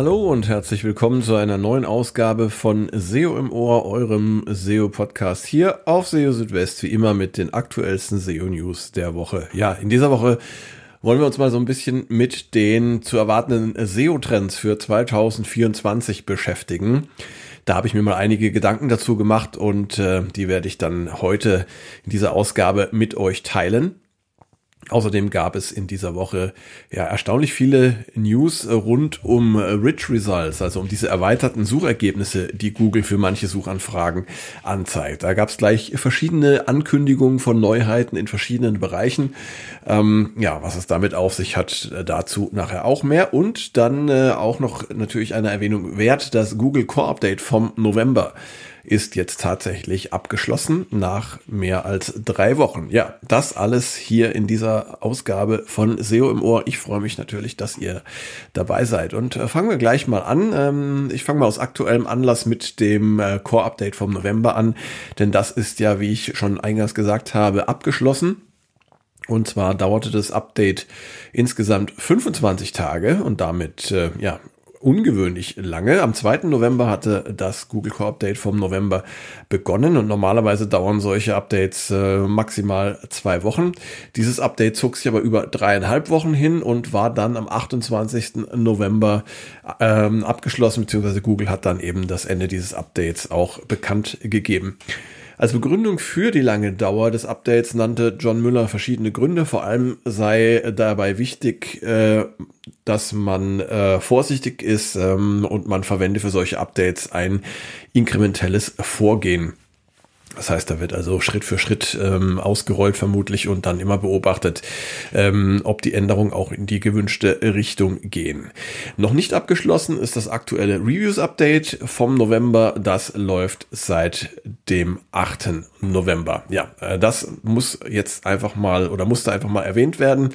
Hallo und herzlich willkommen zu einer neuen Ausgabe von SEO im Ohr, eurem SEO-Podcast hier auf SEO Südwest, wie immer mit den aktuellsten SEO-News der Woche. Ja, in dieser Woche wollen wir uns mal so ein bisschen mit den zu erwartenden SEO-Trends für 2024 beschäftigen. Da habe ich mir mal einige Gedanken dazu gemacht und äh, die werde ich dann heute in dieser Ausgabe mit euch teilen. Außerdem gab es in dieser Woche ja erstaunlich viele News rund um Rich Results, also um diese erweiterten Suchergebnisse, die Google für manche Suchanfragen anzeigt. Da gab es gleich verschiedene Ankündigungen von Neuheiten in verschiedenen Bereichen. Ähm, ja, was es damit auf sich hat, dazu nachher auch mehr. Und dann äh, auch noch natürlich eine Erwähnung wert, das Google Core Update vom November ist jetzt tatsächlich abgeschlossen nach mehr als drei Wochen. Ja, das alles hier in dieser Ausgabe von SEO im Ohr. Ich freue mich natürlich, dass ihr dabei seid. Und äh, fangen wir gleich mal an. Ähm, ich fange mal aus aktuellem Anlass mit dem äh, Core-Update vom November an, denn das ist ja, wie ich schon eingangs gesagt habe, abgeschlossen. Und zwar dauerte das Update insgesamt 25 Tage und damit äh, ja ungewöhnlich lange. Am 2. November hatte das Google Core Update vom November begonnen und normalerweise dauern solche Updates äh, maximal zwei Wochen. Dieses Update zog sich aber über dreieinhalb Wochen hin und war dann am 28. November ähm, abgeschlossen, beziehungsweise Google hat dann eben das Ende dieses Updates auch bekannt gegeben. Als Begründung für die lange Dauer des Updates nannte John Müller verschiedene Gründe. Vor allem sei dabei wichtig, äh, dass man äh, vorsichtig ist ähm, und man verwende für solche Updates ein inkrementelles Vorgehen. Das heißt, da wird also Schritt für Schritt ähm, ausgerollt vermutlich und dann immer beobachtet, ähm, ob die Änderungen auch in die gewünschte Richtung gehen. Noch nicht abgeschlossen ist das aktuelle Reviews-Update vom November. Das läuft seit dem 8. November. Ja, äh, das muss jetzt einfach mal oder musste einfach mal erwähnt werden.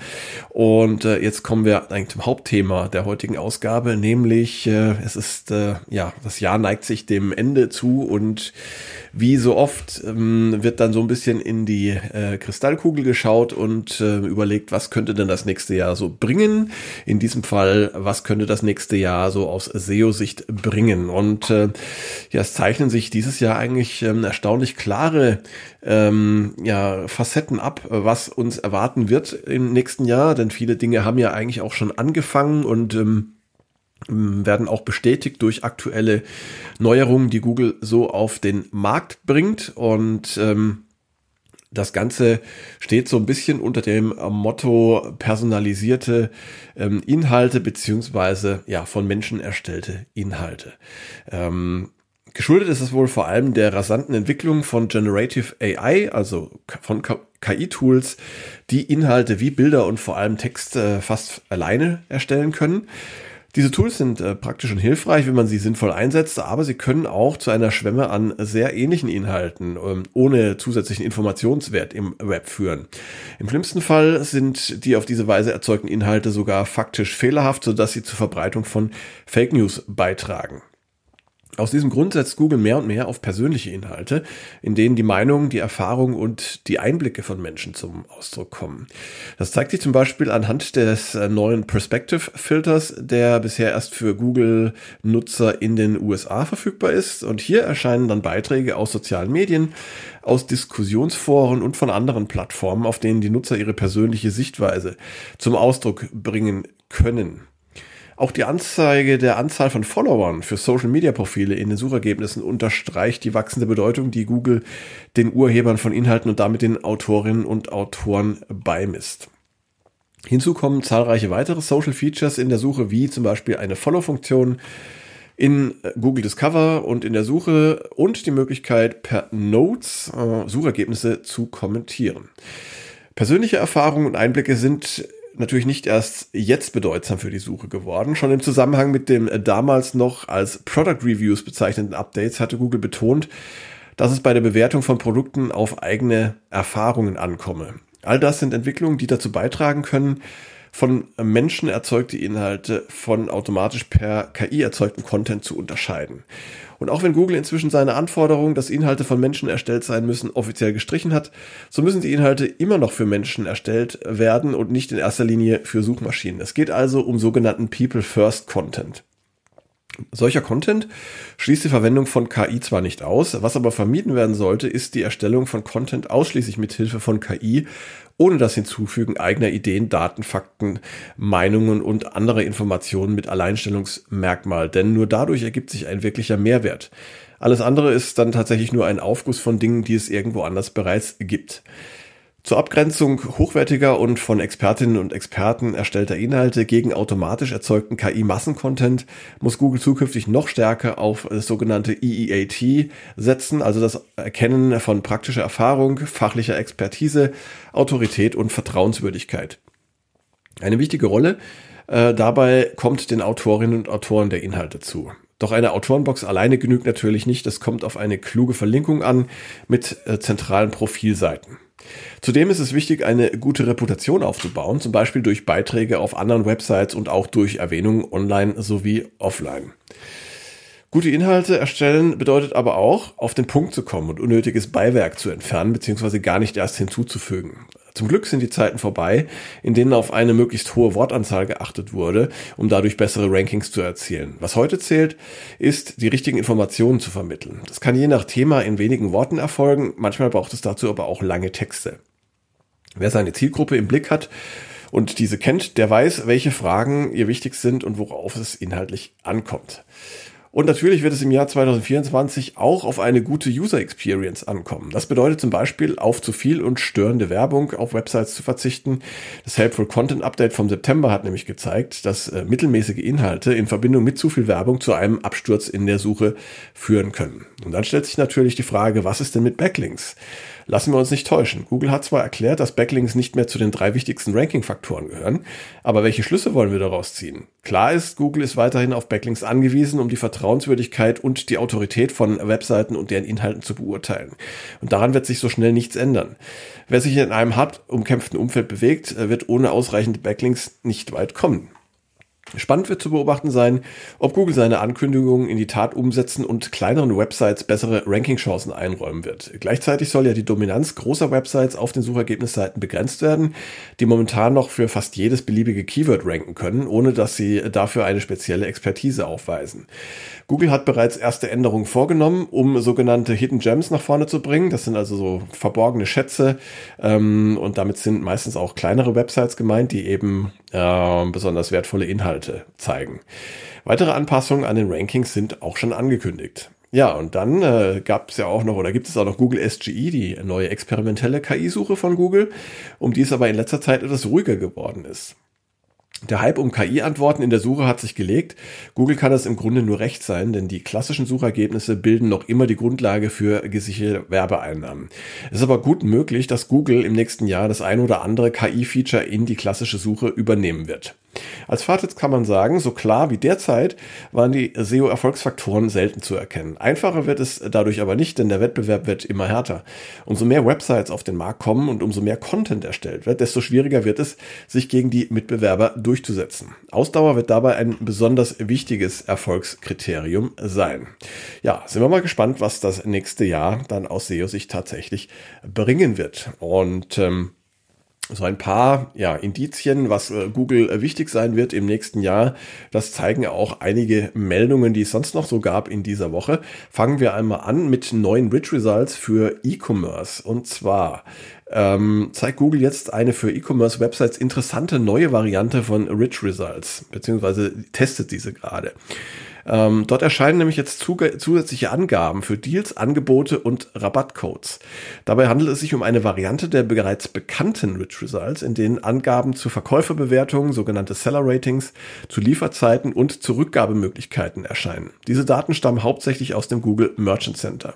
Und äh, jetzt kommen wir eigentlich zum Hauptthema der heutigen Ausgabe, nämlich äh, es ist, ja, das Jahr neigt sich dem Ende zu und wie so oft ähm, wird dann so ein bisschen in die Kristallkugel geschaut und überlegt, was könnte denn das nächste Jahr so bringen. In diesem Fall, was könnte das nächste Jahr so aus SEO-Sicht bringen. Und ja, es zeichnen sich dieses Jahr eigentlich ähm, erstaunlich klare ähm, ja, Facetten ab, was uns erwarten wird im nächsten Jahr. Denn viele Dinge haben ja eigentlich auch schon angefangen und ähm, werden auch bestätigt durch aktuelle Neuerungen, die Google so auf den Markt bringt. Und ähm, das Ganze steht so ein bisschen unter dem Motto personalisierte ähm, Inhalte beziehungsweise ja von Menschen erstellte Inhalte. Ähm, geschuldet ist es wohl vor allem der rasanten Entwicklung von Generative AI, also von KI-Tools, die Inhalte wie Bilder und vor allem Text äh, fast alleine erstellen können. Diese Tools sind äh, praktisch und hilfreich, wenn man sie sinnvoll einsetzt, aber sie können auch zu einer Schwemme an sehr ähnlichen Inhalten ähm, ohne zusätzlichen Informationswert im Web führen. Im schlimmsten Fall sind die auf diese Weise erzeugten Inhalte sogar faktisch fehlerhaft, sodass sie zur Verbreitung von Fake News beitragen. Aus diesem Grund setzt Google mehr und mehr auf persönliche Inhalte, in denen die Meinungen, die Erfahrungen und die Einblicke von Menschen zum Ausdruck kommen. Das zeigt sich zum Beispiel anhand des äh, neuen Perspective Filters, der bisher erst für Google-Nutzer in den USA verfügbar ist. Und hier erscheinen dann Beiträge aus sozialen Medien, aus Diskussionsforen und von anderen Plattformen, auf denen die Nutzer ihre persönliche Sichtweise zum Ausdruck bringen können. Auch die Anzeige der Anzahl von Followern für Social-Media-Profile in den Suchergebnissen unterstreicht die wachsende Bedeutung, die Google den Urhebern von Inhalten und damit den Autorinnen und Autoren beimisst. Hinzu kommen zahlreiche weitere Social Features in der Suche, wie zum Beispiel eine Follow-Funktion in Google Discover und in der Suche und die Möglichkeit, per Notes äh, Suchergebnisse zu kommentieren. Persönliche Erfahrungen und Einblicke sind natürlich nicht erst jetzt bedeutsam für die Suche geworden. Schon im Zusammenhang mit dem damals noch als Product Reviews bezeichneten Updates hatte Google betont, dass es bei der Bewertung von Produkten auf eigene Erfahrungen ankomme. All das sind Entwicklungen, die dazu beitragen können, von Menschen erzeugte Inhalte von automatisch per KI erzeugten Content zu unterscheiden. Und auch wenn Google inzwischen seine Anforderung, dass Inhalte von Menschen erstellt sein müssen, offiziell gestrichen hat, so müssen die Inhalte immer noch für Menschen erstellt werden und nicht in erster Linie für Suchmaschinen. Es geht also um sogenannten People First Content. Solcher Content schließt die Verwendung von KI zwar nicht aus, was aber vermieden werden sollte, ist die Erstellung von Content ausschließlich mit Hilfe von KI, ohne das Hinzufügen eigener Ideen, Daten, Fakten, Meinungen und andere Informationen mit Alleinstellungsmerkmal, denn nur dadurch ergibt sich ein wirklicher Mehrwert. Alles andere ist dann tatsächlich nur ein Aufguss von Dingen, die es irgendwo anders bereits gibt. Zur Abgrenzung hochwertiger und von Expertinnen und Experten erstellter Inhalte gegen automatisch erzeugten KI-Massencontent muss Google zukünftig noch stärker auf das sogenannte EEAT setzen, also das Erkennen von praktischer Erfahrung, fachlicher Expertise, Autorität und Vertrauenswürdigkeit. Eine wichtige Rolle äh, dabei kommt den Autorinnen und Autoren der Inhalte zu. Doch eine Autorenbox alleine genügt natürlich nicht. Es kommt auf eine kluge Verlinkung an mit äh, zentralen Profilseiten. Zudem ist es wichtig, eine gute Reputation aufzubauen, zum Beispiel durch Beiträge auf anderen Websites und auch durch Erwähnungen online sowie offline. Gute Inhalte erstellen bedeutet aber auch, auf den Punkt zu kommen und unnötiges Beiwerk zu entfernen bzw. gar nicht erst hinzuzufügen. Zum Glück sind die Zeiten vorbei, in denen auf eine möglichst hohe Wortanzahl geachtet wurde, um dadurch bessere Rankings zu erzielen. Was heute zählt, ist, die richtigen Informationen zu vermitteln. Das kann je nach Thema in wenigen Worten erfolgen, manchmal braucht es dazu aber auch lange Texte. Wer seine Zielgruppe im Blick hat und diese kennt, der weiß, welche Fragen ihr wichtig sind und worauf es inhaltlich ankommt. Und natürlich wird es im Jahr 2024 auch auf eine gute User Experience ankommen. Das bedeutet zum Beispiel, auf zu viel und störende Werbung auf Websites zu verzichten. Das Helpful Content Update vom September hat nämlich gezeigt, dass äh, mittelmäßige Inhalte in Verbindung mit zu viel Werbung zu einem Absturz in der Suche führen können. Und dann stellt sich natürlich die Frage, was ist denn mit Backlinks? Lassen wir uns nicht täuschen. Google hat zwar erklärt, dass Backlinks nicht mehr zu den drei wichtigsten Ranking-Faktoren gehören, aber welche Schlüsse wollen wir daraus ziehen? Klar ist, Google ist weiterhin auf Backlinks angewiesen, um die Vertrauenswürdigkeit und die Autorität von Webseiten und deren Inhalten zu beurteilen. Und daran wird sich so schnell nichts ändern. Wer sich in einem hart umkämpften Umfeld bewegt, wird ohne ausreichende Backlinks nicht weit kommen. Spannend wird zu beobachten sein, ob Google seine Ankündigungen in die Tat umsetzen und kleineren Websites bessere Rankingchancen einräumen wird. Gleichzeitig soll ja die Dominanz großer Websites auf den Suchergebnisseiten begrenzt werden, die momentan noch für fast jedes beliebige Keyword ranken können, ohne dass sie dafür eine spezielle Expertise aufweisen. Google hat bereits erste Änderungen vorgenommen, um sogenannte Hidden Gems nach vorne zu bringen. Das sind also so verborgene Schätze ähm, und damit sind meistens auch kleinere Websites gemeint, die eben äh, besonders wertvolle Inhalte zeigen. Weitere Anpassungen an den Rankings sind auch schon angekündigt. Ja, und dann äh, gab es ja auch noch oder gibt es auch noch Google SGE, die neue experimentelle KI-Suche von Google, um die es aber in letzter Zeit etwas ruhiger geworden ist. Der Hype um KI-Antworten in der Suche hat sich gelegt. Google kann es im Grunde nur recht sein, denn die klassischen Suchergebnisse bilden noch immer die Grundlage für gesicherte Werbeeinnahmen. Es ist aber gut möglich, dass Google im nächsten Jahr das ein oder andere KI-Feature in die klassische Suche übernehmen wird. Als Fazit kann man sagen, so klar wie derzeit waren die SEO-Erfolgsfaktoren selten zu erkennen. Einfacher wird es dadurch aber nicht, denn der Wettbewerb wird immer härter. Umso mehr Websites auf den Markt kommen und umso mehr Content erstellt wird, desto schwieriger wird es, sich gegen die Mitbewerber durchzusetzen. Ausdauer wird dabei ein besonders wichtiges Erfolgskriterium sein. Ja, sind wir mal gespannt, was das nächste Jahr dann aus SEO-Sicht tatsächlich bringen wird. Und ähm, so ein paar ja, Indizien, was äh, Google äh, wichtig sein wird im nächsten Jahr. Das zeigen auch einige Meldungen, die es sonst noch so gab in dieser Woche. Fangen wir einmal an mit neuen Rich Results für E-Commerce. Und zwar ähm, zeigt Google jetzt eine für E-Commerce-Websites interessante neue Variante von Rich Results, beziehungsweise testet diese gerade. Ähm, dort erscheinen nämlich jetzt zusätzliche Angaben für Deals, Angebote und Rabattcodes. Dabei handelt es sich um eine Variante der bereits bekannten Rich Results, in denen Angaben zu Verkäuferbewertungen, sogenannte Seller Ratings, zu Lieferzeiten und zu Rückgabemöglichkeiten erscheinen. Diese Daten stammen hauptsächlich aus dem Google Merchant Center.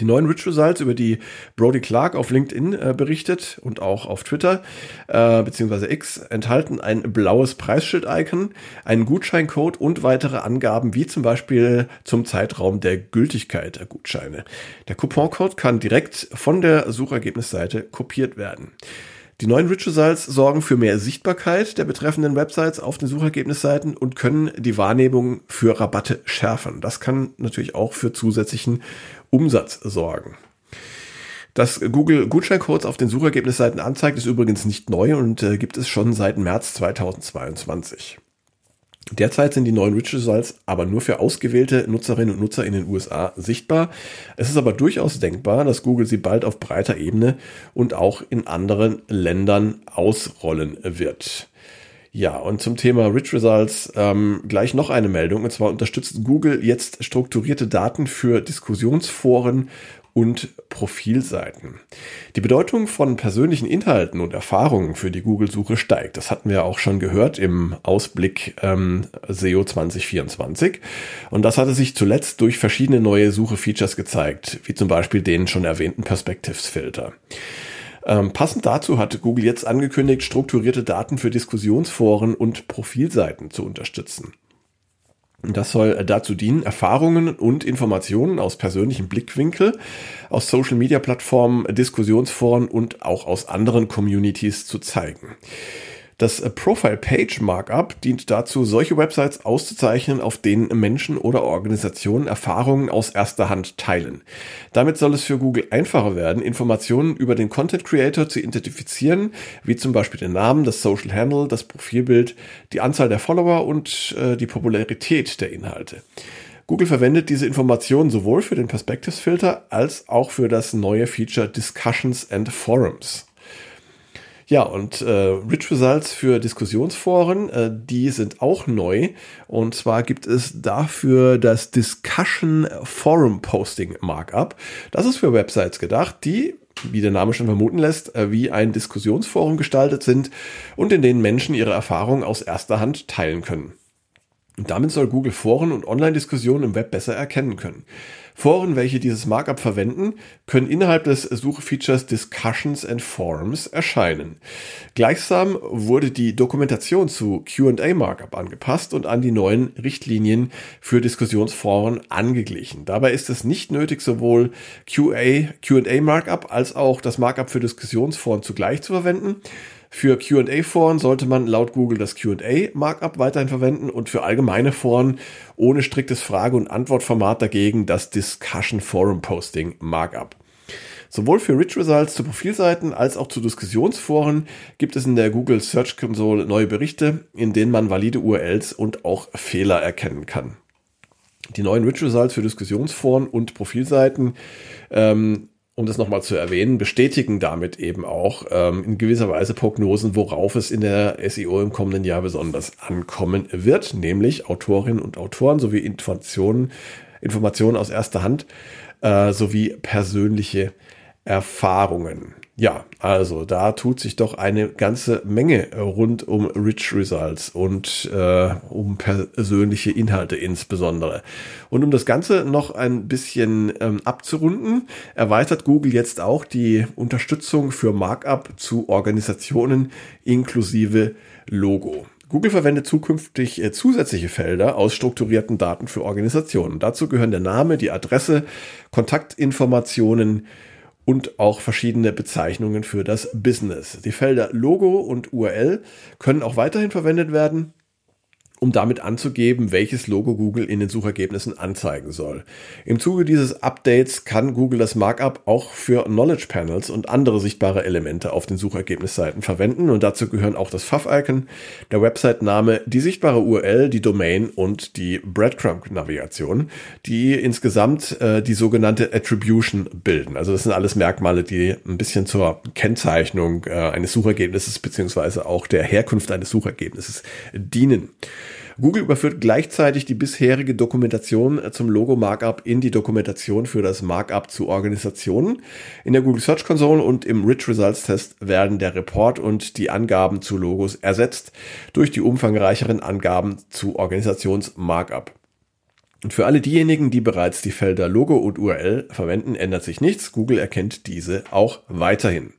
Die neuen Rich Results, über die Brody Clark auf LinkedIn äh, berichtet und auch auf Twitter äh, bzw. X, enthalten ein blaues Preisschild-Icon, einen Gutscheincode und weitere Angaben, wie zum Beispiel zum Zeitraum der Gültigkeit der Gutscheine. Der Couponcode kann direkt von der Suchergebnisseite kopiert werden. Die neuen Rich Results sorgen für mehr Sichtbarkeit der betreffenden Websites auf den Suchergebnisseiten und können die Wahrnehmung für Rabatte schärfen. Das kann natürlich auch für zusätzlichen Umsatz sorgen. Dass Google Gutscheincodes auf den Suchergebnisseiten anzeigt, ist übrigens nicht neu und äh, gibt es schon seit März 2022. Derzeit sind die neuen Rich Results aber nur für ausgewählte Nutzerinnen und Nutzer in den USA sichtbar. Es ist aber durchaus denkbar, dass Google sie bald auf breiter Ebene und auch in anderen Ländern ausrollen wird. Ja, und zum Thema Rich Results ähm, gleich noch eine Meldung. Und zwar unterstützt Google jetzt strukturierte Daten für Diskussionsforen und Profilseiten. Die Bedeutung von persönlichen Inhalten und Erfahrungen für die Google-Suche steigt. Das hatten wir auch schon gehört im Ausblick ähm, SEO 2024. Und das hatte sich zuletzt durch verschiedene neue Suche-Features gezeigt, wie zum Beispiel den schon erwähnten Perspectives-Filter. Ähm, passend dazu hat Google jetzt angekündigt, strukturierte Daten für Diskussionsforen und Profilseiten zu unterstützen. Das soll dazu dienen, Erfahrungen und Informationen aus persönlichem Blickwinkel, aus Social-Media-Plattformen, Diskussionsforen und auch aus anderen Communities zu zeigen. Das Profile Page Markup dient dazu, solche Websites auszuzeichnen, auf denen Menschen oder Organisationen Erfahrungen aus erster Hand teilen. Damit soll es für Google einfacher werden, Informationen über den Content Creator zu identifizieren, wie zum Beispiel den Namen, das Social Handle, das Profilbild, die Anzahl der Follower und äh, die Popularität der Inhalte. Google verwendet diese Informationen sowohl für den Perspectives Filter als auch für das neue Feature Discussions and Forums. Ja, und äh, Rich Results für Diskussionsforen, äh, die sind auch neu. Und zwar gibt es dafür das Discussion Forum Posting Markup. Das ist für Websites gedacht, die wie der Name schon vermuten lässt, äh, wie ein Diskussionsforum gestaltet sind und in denen Menschen ihre Erfahrungen aus erster Hand teilen können. Und damit soll Google Foren und Online-Diskussionen im Web besser erkennen können. Foren, welche dieses Markup verwenden, können innerhalb des Suchfeatures Discussions and Forums erscheinen. Gleichsam wurde die Dokumentation zu QA Markup angepasst und an die neuen Richtlinien für Diskussionsforen angeglichen. Dabei ist es nicht nötig, sowohl QA, QA Markup als auch das Markup für Diskussionsforen zugleich zu verwenden. Für QA-Foren sollte man laut Google das QA-Markup weiterhin verwenden und für allgemeine Foren ohne striktes Frage- und Antwortformat dagegen das Discussion Forum Posting Markup. Sowohl für Rich Results zu Profilseiten als auch zu Diskussionsforen gibt es in der Google Search Console neue Berichte, in denen man valide URLs und auch Fehler erkennen kann. Die neuen Rich Results für Diskussionsforen und Profilseiten ähm, um das nochmal zu erwähnen, bestätigen damit eben auch ähm, in gewisser Weise Prognosen, worauf es in der SEO im kommenden Jahr besonders ankommen wird, nämlich Autorinnen und Autoren sowie Informationen, Informationen aus erster Hand äh, sowie persönliche Erfahrungen. Ja, also da tut sich doch eine ganze Menge rund um Rich Results und äh, um persönliche Inhalte insbesondere. Und um das Ganze noch ein bisschen ähm, abzurunden, erweitert Google jetzt auch die Unterstützung für Markup zu Organisationen inklusive Logo. Google verwendet zukünftig äh, zusätzliche Felder aus strukturierten Daten für Organisationen. Dazu gehören der Name, die Adresse, Kontaktinformationen, und auch verschiedene Bezeichnungen für das Business. Die Felder Logo und URL können auch weiterhin verwendet werden um damit anzugeben, welches Logo Google in den Suchergebnissen anzeigen soll. Im Zuge dieses Updates kann Google das Markup auch für Knowledge Panels und andere sichtbare Elemente auf den Suchergebnisseiten verwenden und dazu gehören auch das Pfaff-Icon, der Website-Name, die sichtbare URL, die Domain und die Breadcrumb-Navigation, die insgesamt äh, die sogenannte Attribution bilden. Also das sind alles Merkmale, die ein bisschen zur Kennzeichnung äh, eines Suchergebnisses beziehungsweise auch der Herkunft eines Suchergebnisses dienen. Google überführt gleichzeitig die bisherige Dokumentation zum Logo-Markup in die Dokumentation für das Markup zu Organisationen. In der Google Search Console und im Rich Results Test werden der Report und die Angaben zu Logos ersetzt durch die umfangreicheren Angaben zu Organisations-Markup. Und für alle diejenigen, die bereits die Felder Logo und URL verwenden, ändert sich nichts. Google erkennt diese auch weiterhin.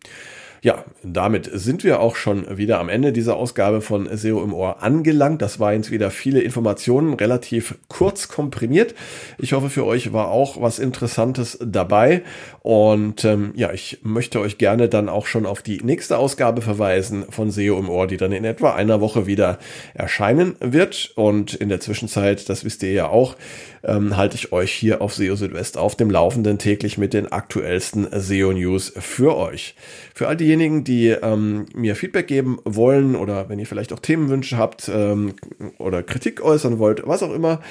Ja, damit sind wir auch schon wieder am Ende dieser Ausgabe von SEO im Ohr angelangt. Das war jetzt wieder viele Informationen, relativ kurz komprimiert. Ich hoffe, für euch war auch was Interessantes dabei. Und ähm, ja, ich möchte euch gerne dann auch schon auf die nächste Ausgabe verweisen von SEO im Ohr, die dann in etwa einer Woche wieder erscheinen wird. Und in der Zwischenzeit, das wisst ihr ja auch, ähm, halte ich euch hier auf SEO Südwest auf dem Laufenden täglich mit den aktuellsten SEO News für euch. Für all diejenigen, diejenigen, die ähm, mir Feedback geben wollen oder wenn ihr vielleicht auch Themenwünsche habt ähm, oder Kritik äußern wollt, was auch immer,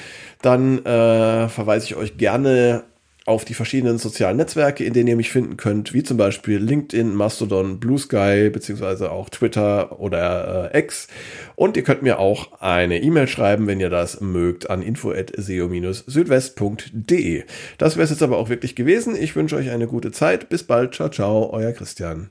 dann äh, verweise ich euch gerne auf die verschiedenen sozialen Netzwerke, in denen ihr mich finden könnt, wie zum Beispiel LinkedIn, Mastodon, Blue Sky, beziehungsweise auch Twitter oder äh, X. Und ihr könnt mir auch eine E-Mail schreiben, wenn ihr das mögt, an info.seo-südwest.de. Das wäre es jetzt aber auch wirklich gewesen. Ich wünsche euch eine gute Zeit. Bis bald. Ciao, ciao. Euer Christian.